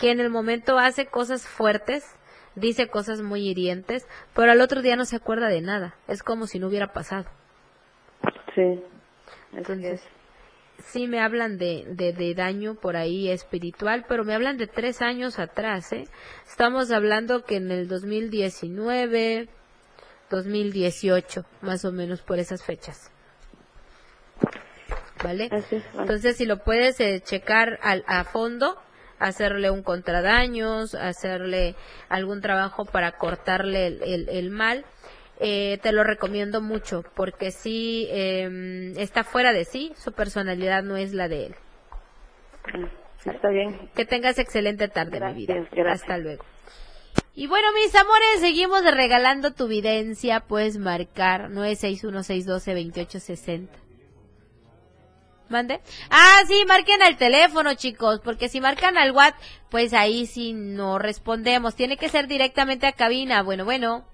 que en el momento hace cosas fuertes, dice cosas muy hirientes, pero al otro día no se acuerda de nada. Es como si no hubiera pasado. Sí. Entonces, sí me hablan de, de, daño por ahí espiritual, pero me hablan de tres años atrás, ¿eh? Estamos hablando que en el 2019, 2018, más o menos por esas fechas. ¿Vale? Entonces, si lo puedes eh, checar al, a fondo, hacerle un contradaños, hacerle algún trabajo para cortarle el, el mal, eh, te lo recomiendo mucho porque si em, está fuera de sí, su personalidad no es la de él. Está bien. Que tengas excelente tarde, mi vida. Hasta luego. Y bueno, mis amores, seguimos regalando tu videncia. Puedes marcar 961-612-2860. ¿Mande? Ah, sí, marquen al teléfono, chicos, porque si marcan al WhatsApp, pues ahí sí no respondemos. Tiene que ser directamente a cabina. Bueno, bueno.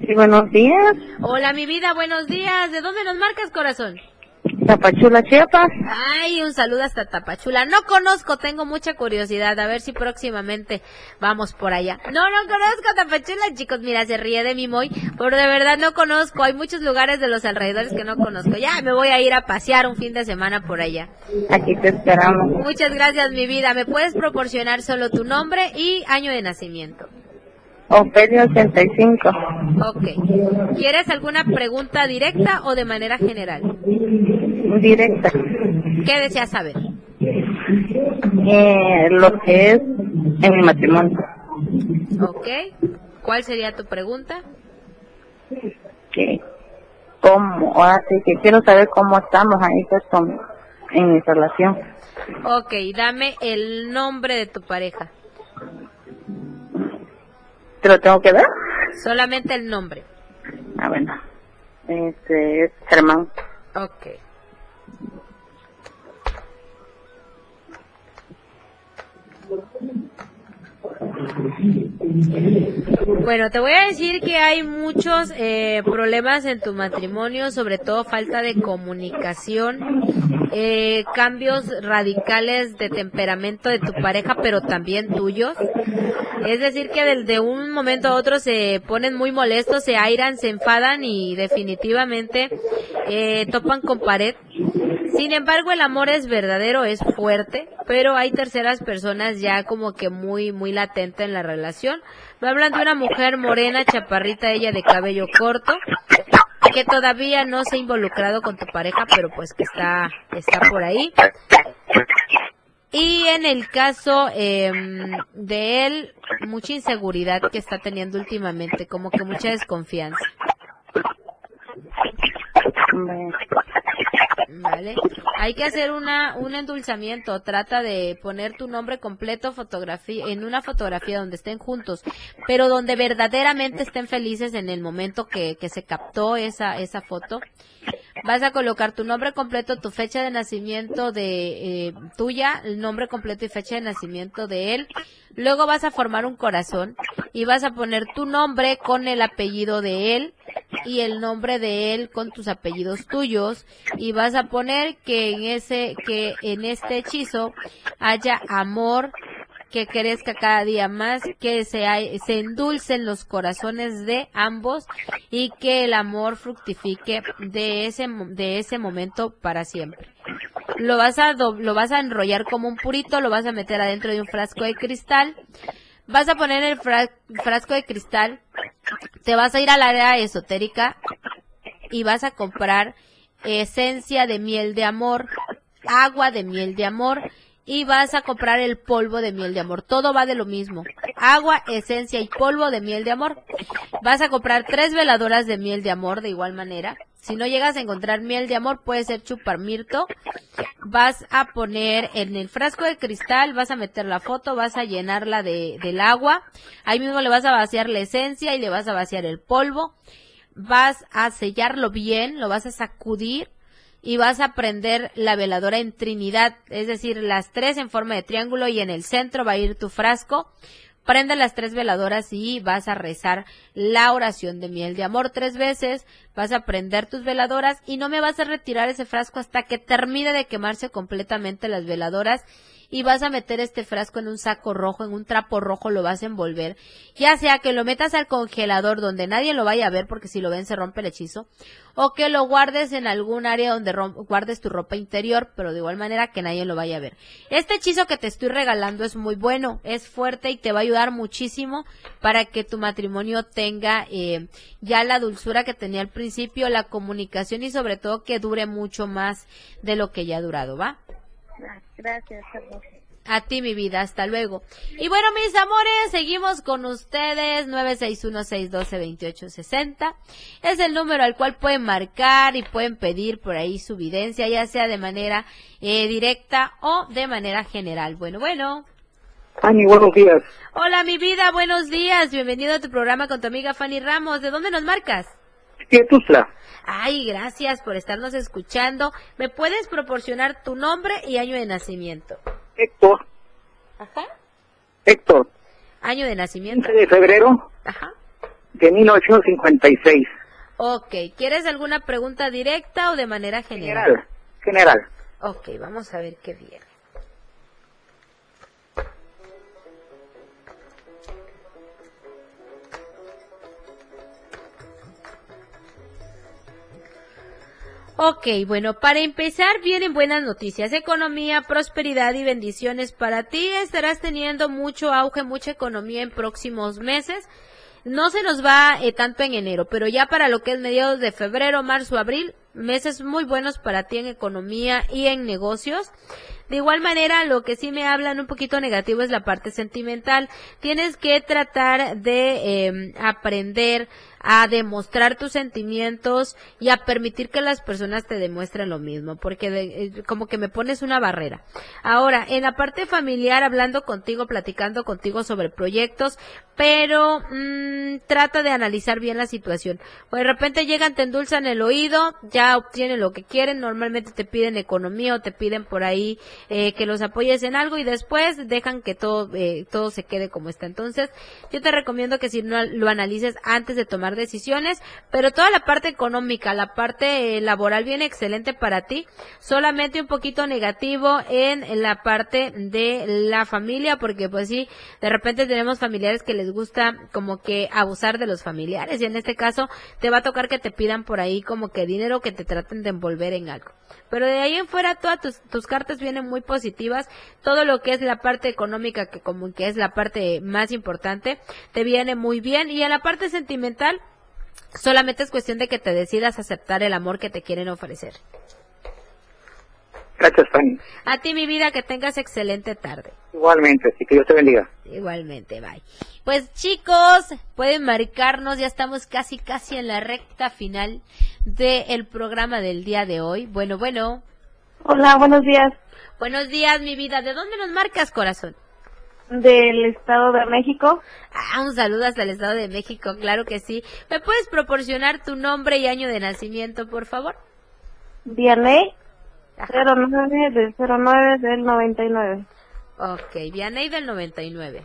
Sí, buenos días. Hola, mi vida, buenos días. ¿De dónde nos marcas, corazón? Tapachula, Chiapas. Ay, un saludo hasta Tapachula. No conozco, tengo mucha curiosidad. A ver si próximamente vamos por allá. No, no conozco Tapachula, chicos. Mira, se ríe de mí muy, pero de verdad no conozco. Hay muchos lugares de los alrededores que no conozco. Ya me voy a ir a pasear un fin de semana por allá. Aquí te esperamos. Muchas gracias, mi vida. ¿Me puedes proporcionar solo tu nombre y año de nacimiento? Ofelia 85. Ok. ¿Quieres alguna pregunta directa o de manera general? Directa. ¿Qué deseas saber? Eh, lo que es en mi matrimonio. Ok. ¿Cuál sería tu pregunta? ¿Qué? ¿Cómo? Ahora sí que quiero saber cómo estamos ahí pues, en mi relación. Ok, dame el nombre de tu pareja. ¿Te lo tengo que dar? Solamente el nombre. Ah, bueno. Este es Germán. Ok. Bueno, te voy a decir que hay muchos eh, problemas en tu matrimonio, sobre todo falta de comunicación, eh, cambios radicales de temperamento de tu pareja, pero también tuyos. Es decir, que de, un momento a otro se ponen muy molestos, se airan, se enfadan y definitivamente eh, topan con pared. Sin embargo, el amor es verdadero, es fuerte, pero hay terceras personas ya como que muy, muy latente en la relación. Me hablan de una mujer morena, chaparrita, ella de cabello corto, que todavía no se ha involucrado con tu pareja, pero pues que está, está por ahí. Y en el caso em, de él, mucha inseguridad que está teniendo últimamente, como que mucha desconfianza. Vale. Hay que hacer una, un endulzamiento. Trata de poner tu nombre completo fotografía, en una fotografía donde estén juntos, pero donde verdaderamente estén felices en el momento que, que se captó esa, esa foto. Vas a colocar tu nombre completo, tu fecha de nacimiento de eh, tuya, el nombre completo y fecha de nacimiento de él. Luego vas a formar un corazón y vas a poner tu nombre con el apellido de él y el nombre de él con tus apellidos tuyos y vas a poner que en ese que en este hechizo haya amor que crezca cada día más, que se, se endulcen los corazones de ambos y que el amor fructifique de ese, de ese momento para siempre. Lo vas a, lo vas a enrollar como un purito, lo vas a meter adentro de un frasco de cristal, vas a poner el frasco de cristal, te vas a ir al área esotérica y vas a comprar esencia de miel de amor, agua de miel de amor y vas a comprar el polvo de miel de amor. Todo va de lo mismo. Agua, esencia y polvo de miel de amor. Vas a comprar tres veladoras de miel de amor de igual manera. Si no llegas a encontrar miel de amor, puede ser chuparmirto. Vas a poner en el frasco de cristal, vas a meter la foto, vas a llenarla de, del agua. Ahí mismo le vas a vaciar la esencia y le vas a vaciar el polvo. Vas a sellarlo bien, lo vas a sacudir y vas a prender la veladora en Trinidad, es decir, las tres en forma de triángulo y en el centro va a ir tu frasco. Prende las tres veladoras y vas a rezar la oración de miel de amor tres veces. Vas a prender tus veladoras y no me vas a retirar ese frasco hasta que termine de quemarse completamente las veladoras y vas a meter este frasco en un saco rojo, en un trapo rojo lo vas a envolver, ya sea que lo metas al congelador donde nadie lo vaya a ver porque si lo ven se rompe el hechizo, o que lo guardes en algún área donde guardes tu ropa interior, pero de igual manera que nadie lo vaya a ver. Este hechizo que te estoy regalando es muy bueno, es fuerte y te va a ayudar muchísimo para que tu matrimonio tenga eh, ya la dulzura que tenía al principio, la comunicación y sobre todo que dure mucho más de lo que ya ha durado, ¿va? Gracias, A ti, mi vida, hasta luego. Y bueno, mis amores, seguimos con ustedes, 961-612-2860. Es el número al cual pueden marcar y pueden pedir por ahí su videncia, ya sea de manera eh, directa o de manera general. Bueno, bueno. Fanny, buenos días. Hola, mi vida, buenos días. Bienvenido a tu programa con tu amiga Fanny Ramos. ¿De dónde nos marcas? ¿Qué Tuzla. Ay, gracias por estarnos escuchando. ¿Me puedes proporcionar tu nombre y año de nacimiento? Héctor. Ajá. Héctor. Año de nacimiento. 15 de febrero. Ajá. De 1956. Ok. ¿Quieres alguna pregunta directa o de manera general? General. General. Ok, vamos a ver qué viene. Ok, bueno, para empezar vienen buenas noticias. Economía, prosperidad y bendiciones para ti. Estarás teniendo mucho auge, mucha economía en próximos meses. No se nos va eh, tanto en enero, pero ya para lo que es mediados de febrero, marzo, abril, meses muy buenos para ti en economía y en negocios. De igual manera, lo que sí me hablan un poquito negativo es la parte sentimental. Tienes que tratar de eh, aprender a demostrar tus sentimientos y a permitir que las personas te demuestren lo mismo, porque eh, como que me pones una barrera. Ahora, en la parte familiar, hablando contigo, platicando contigo sobre proyectos, pero mmm, trata de analizar bien la situación. O de repente llegan, te endulzan el oído, ya obtienen lo que quieren, normalmente te piden economía o te piden por ahí eh, que los apoyes en algo y después dejan que todo, eh, todo se quede como está. Entonces, yo te recomiendo que si no lo analices antes de tomar decisiones, pero toda la parte económica, la parte eh, laboral viene excelente para ti, solamente un poquito negativo en, la parte de la familia, porque pues sí, de repente tenemos familiares que les gusta como que abusar de los familiares y en este caso te va a tocar que te pidan por ahí como que dinero que te traten de envolver en algo. Pero de ahí en fuera todas tus, tus cartas vienen muy positivas, todo lo que es la parte económica que como que es la parte más importante, te viene muy bien y en la parte sentimental Solamente es cuestión de que te decidas aceptar el amor que te quieren ofrecer. Gracias, Fanny. A ti, mi vida, que tengas excelente tarde. Igualmente, así que Dios te bendiga. Igualmente, bye. Pues chicos, pueden marcarnos, ya estamos casi, casi en la recta final del programa del día de hoy. Bueno, bueno. Hola, buenos días. Buenos días, mi vida. ¿De dónde nos marcas, corazón? Del Estado de México. Ah, un saludo hasta el Estado de México, claro que sí. ¿Me puedes proporcionar tu nombre y año de nacimiento, por favor? Vianey, 09 del 09 del 99. Ok, Vianey del 99.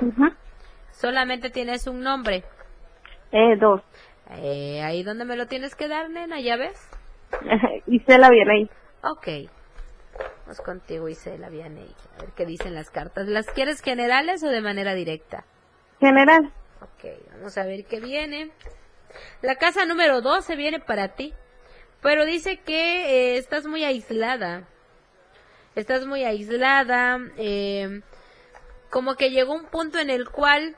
Ujú. ¿Solamente tienes un nombre? Eh, dos. Eh, ahí donde me lo tienes que dar, nena, ¿ya ves? Isela Vianey. Ok. Vamos contigo, Isela Vianey. A ver qué dicen las cartas. ¿Las quieres generales o de manera directa? General. Ok, vamos a ver qué viene. La casa número 12 viene para ti. Pero dice que eh, estás muy aislada. Estás muy aislada. eh, como que llegó un punto en el cual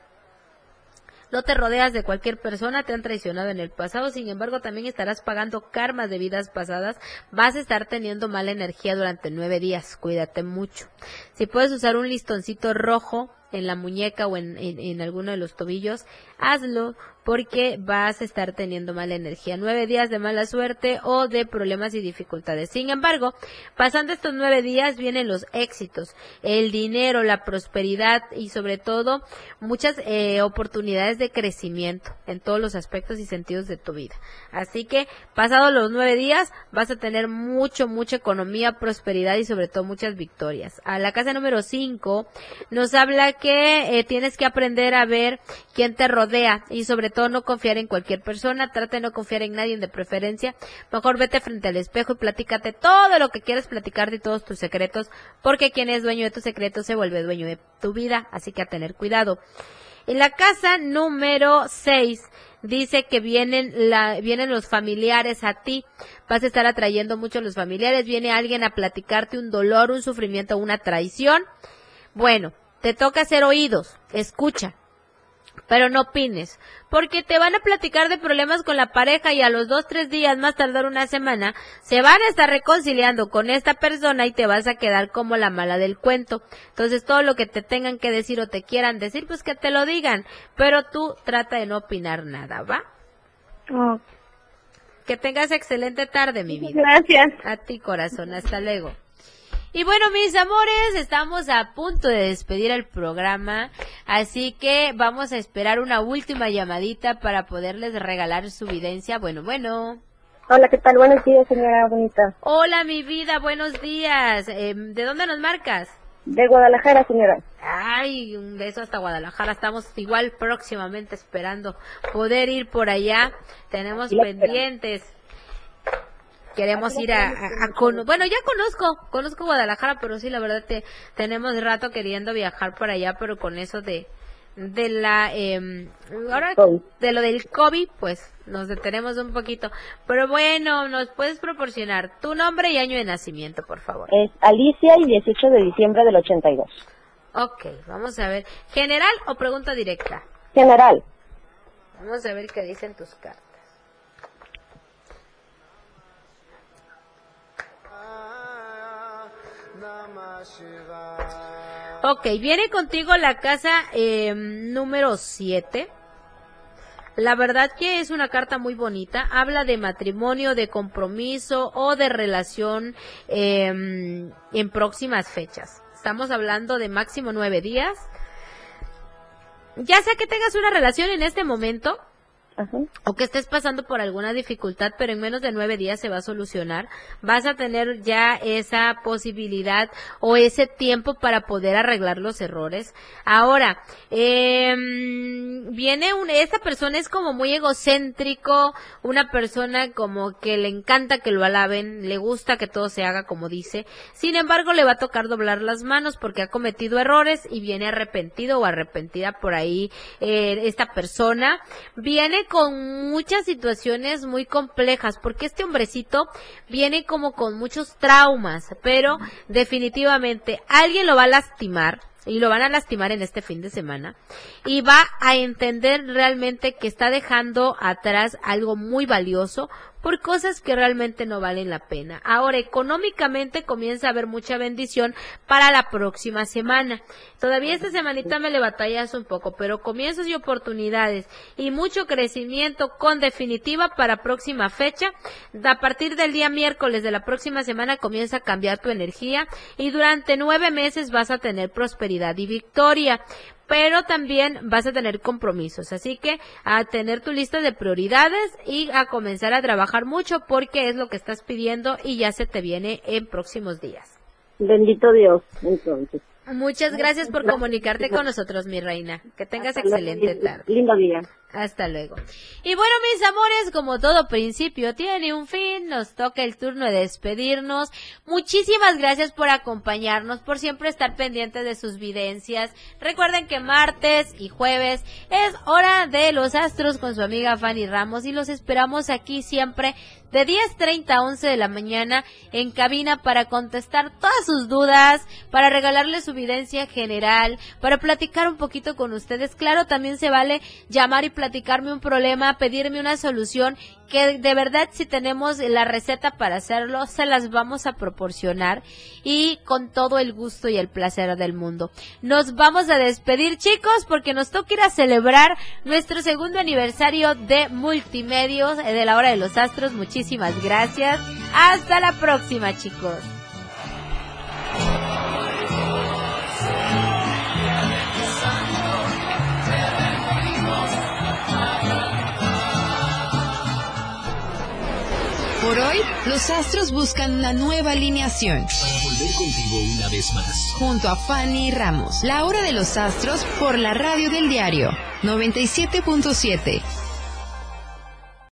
no te rodeas de cualquier persona, te han traicionado en el pasado, sin embargo también estarás pagando karmas de vidas pasadas, vas a estar teniendo mala energía durante nueve días, cuídate mucho. Si puedes usar un listoncito rojo en la muñeca o en, en, en alguno de los tobillos, hazlo porque vas a estar teniendo mala energía. Nueve días de mala suerte o de problemas y dificultades. Sin embargo, pasando estos nueve días vienen los éxitos, el dinero, la prosperidad y sobre todo muchas eh, oportunidades de crecimiento en todos los aspectos y sentidos de tu vida. Así que pasados los nueve días vas a tener mucho, mucha economía, prosperidad y sobre todo muchas victorias. A la casa número cinco nos habla que eh, tienes que aprender a ver quién te rodea y sobre todo no confiar en cualquier persona, trata de no confiar en nadie de preferencia, mejor vete frente al espejo y platícate todo lo que quieres platicar de todos tus secretos, porque quien es dueño de tus secretos se vuelve dueño de tu vida, así que a tener cuidado. En la casa número 6 dice que vienen vienen los familiares a ti. Vas a estar atrayendo mucho a los familiares. Viene alguien a platicarte un dolor, un sufrimiento, una traición. Bueno, te toca hacer oídos. Escucha. Pero no opines, porque te van a platicar de problemas con la pareja y a los dos, tres días, más tardar una semana, se van a estar reconciliando con esta persona y te vas a quedar como la mala del cuento. Entonces todo lo que te tengan que decir o te quieran decir, pues que te lo digan, pero tú trata de no opinar nada, ¿va? Oh, Que tengas excelente tarde, mi vida. Gracias. A ti, corazón. Hasta luego. Y bueno, mis amores, estamos a punto de despedir el programa, así que vamos a esperar una última llamadita para poderles regalar su videncia. Bueno, bueno. Hola, ¿qué tal? Buenos días, señora bonita. Hola, mi vida, buenos días. Eh, ¿De dónde nos marcas? De Guadalajara, señora. Ay, un beso hasta Guadalajara. Estamos igual próximamente esperando poder ir por allá. Tenemos pendientes. Queremos ir a, a- a cono- bueno, ya conozco, conozco Guadalajara, pero sí, la verdad te, tenemos rato queriendo viajar por allá, pero con eso de, de la, em, ahora, de lo del COVID, pues nos detenemos un poquito. Pero bueno, nos puedes proporcionar tu nombre y año de nacimiento, por favor. Es Alicia y 18 de diciembre del 82. Ok, vamos a ver. ¿General o pregunta directa? General. Vamos a ver qué dicen tus cartas. Ok, viene contigo la casa eh, número 7. La verdad que es una carta muy bonita. Habla de matrimonio, de compromiso o de relación eh, en próximas fechas. Estamos hablando de máximo nueve días. Ya sea que tengas una relación en este momento o que estés pasando por alguna dificultad, pero en menos de nueve días se va a solucionar, vas a tener ya esa posibilidad o ese tiempo para poder arreglar los errores. Ahora, eh, viene un, esta persona es como muy egocéntrico, una persona como que le encanta que lo alaben, le gusta que todo se haga como dice, sin embargo le va a tocar doblar las manos porque ha cometido errores y viene arrepentido o arrepentida por ahí eh, esta persona, viene con muchas situaciones muy complejas, porque este hombrecito viene como con muchos traumas, pero definitivamente alguien lo va a lastimar, y lo van a lastimar en este fin de semana y va a entender realmente que está dejando atrás algo muy valioso por cosas que realmente no valen la pena. Ahora, económicamente comienza a haber mucha bendición para la próxima semana. Todavía esta semanita me le batallas un poco, pero comienzos y oportunidades y mucho crecimiento con definitiva para próxima fecha. A partir del día miércoles de la próxima semana comienza a cambiar tu energía y durante nueve meses vas a tener prosperidad y victoria pero también vas a tener compromisos. Así que a tener tu lista de prioridades y a comenzar a trabajar mucho porque es lo que estás pidiendo y ya se te viene en próximos días. Bendito Dios, entonces. Muchas gracias por comunicarte con nosotros, mi reina. Que tengas excelente tarde. Lindo día. Hasta luego. Y bueno, mis amores, como todo principio tiene un fin, nos toca el turno de despedirnos. Muchísimas gracias por acompañarnos, por siempre estar pendientes de sus videncias. Recuerden que martes y jueves es hora de los astros con su amiga Fanny Ramos y los esperamos aquí siempre de 10.30 a 11 de la mañana en cabina para contestar todas sus dudas, para regalarles su videncia general, para platicar un poquito con ustedes. Claro, también se vale llamar y platicarme un problema, pedirme una solución que de verdad si tenemos la receta para hacerlo, se las vamos a proporcionar y con todo el gusto y el placer del mundo. Nos vamos a despedir chicos porque nos toca ir a celebrar nuestro segundo aniversario de Multimedios eh, de la hora de los astros. Muchísimas gracias. Hasta la próxima chicos. Por hoy, los astros buscan una nueva alineación. Para volver contigo una vez más. Junto a Fanny Ramos. La hora de los astros por la radio del diario 97.7.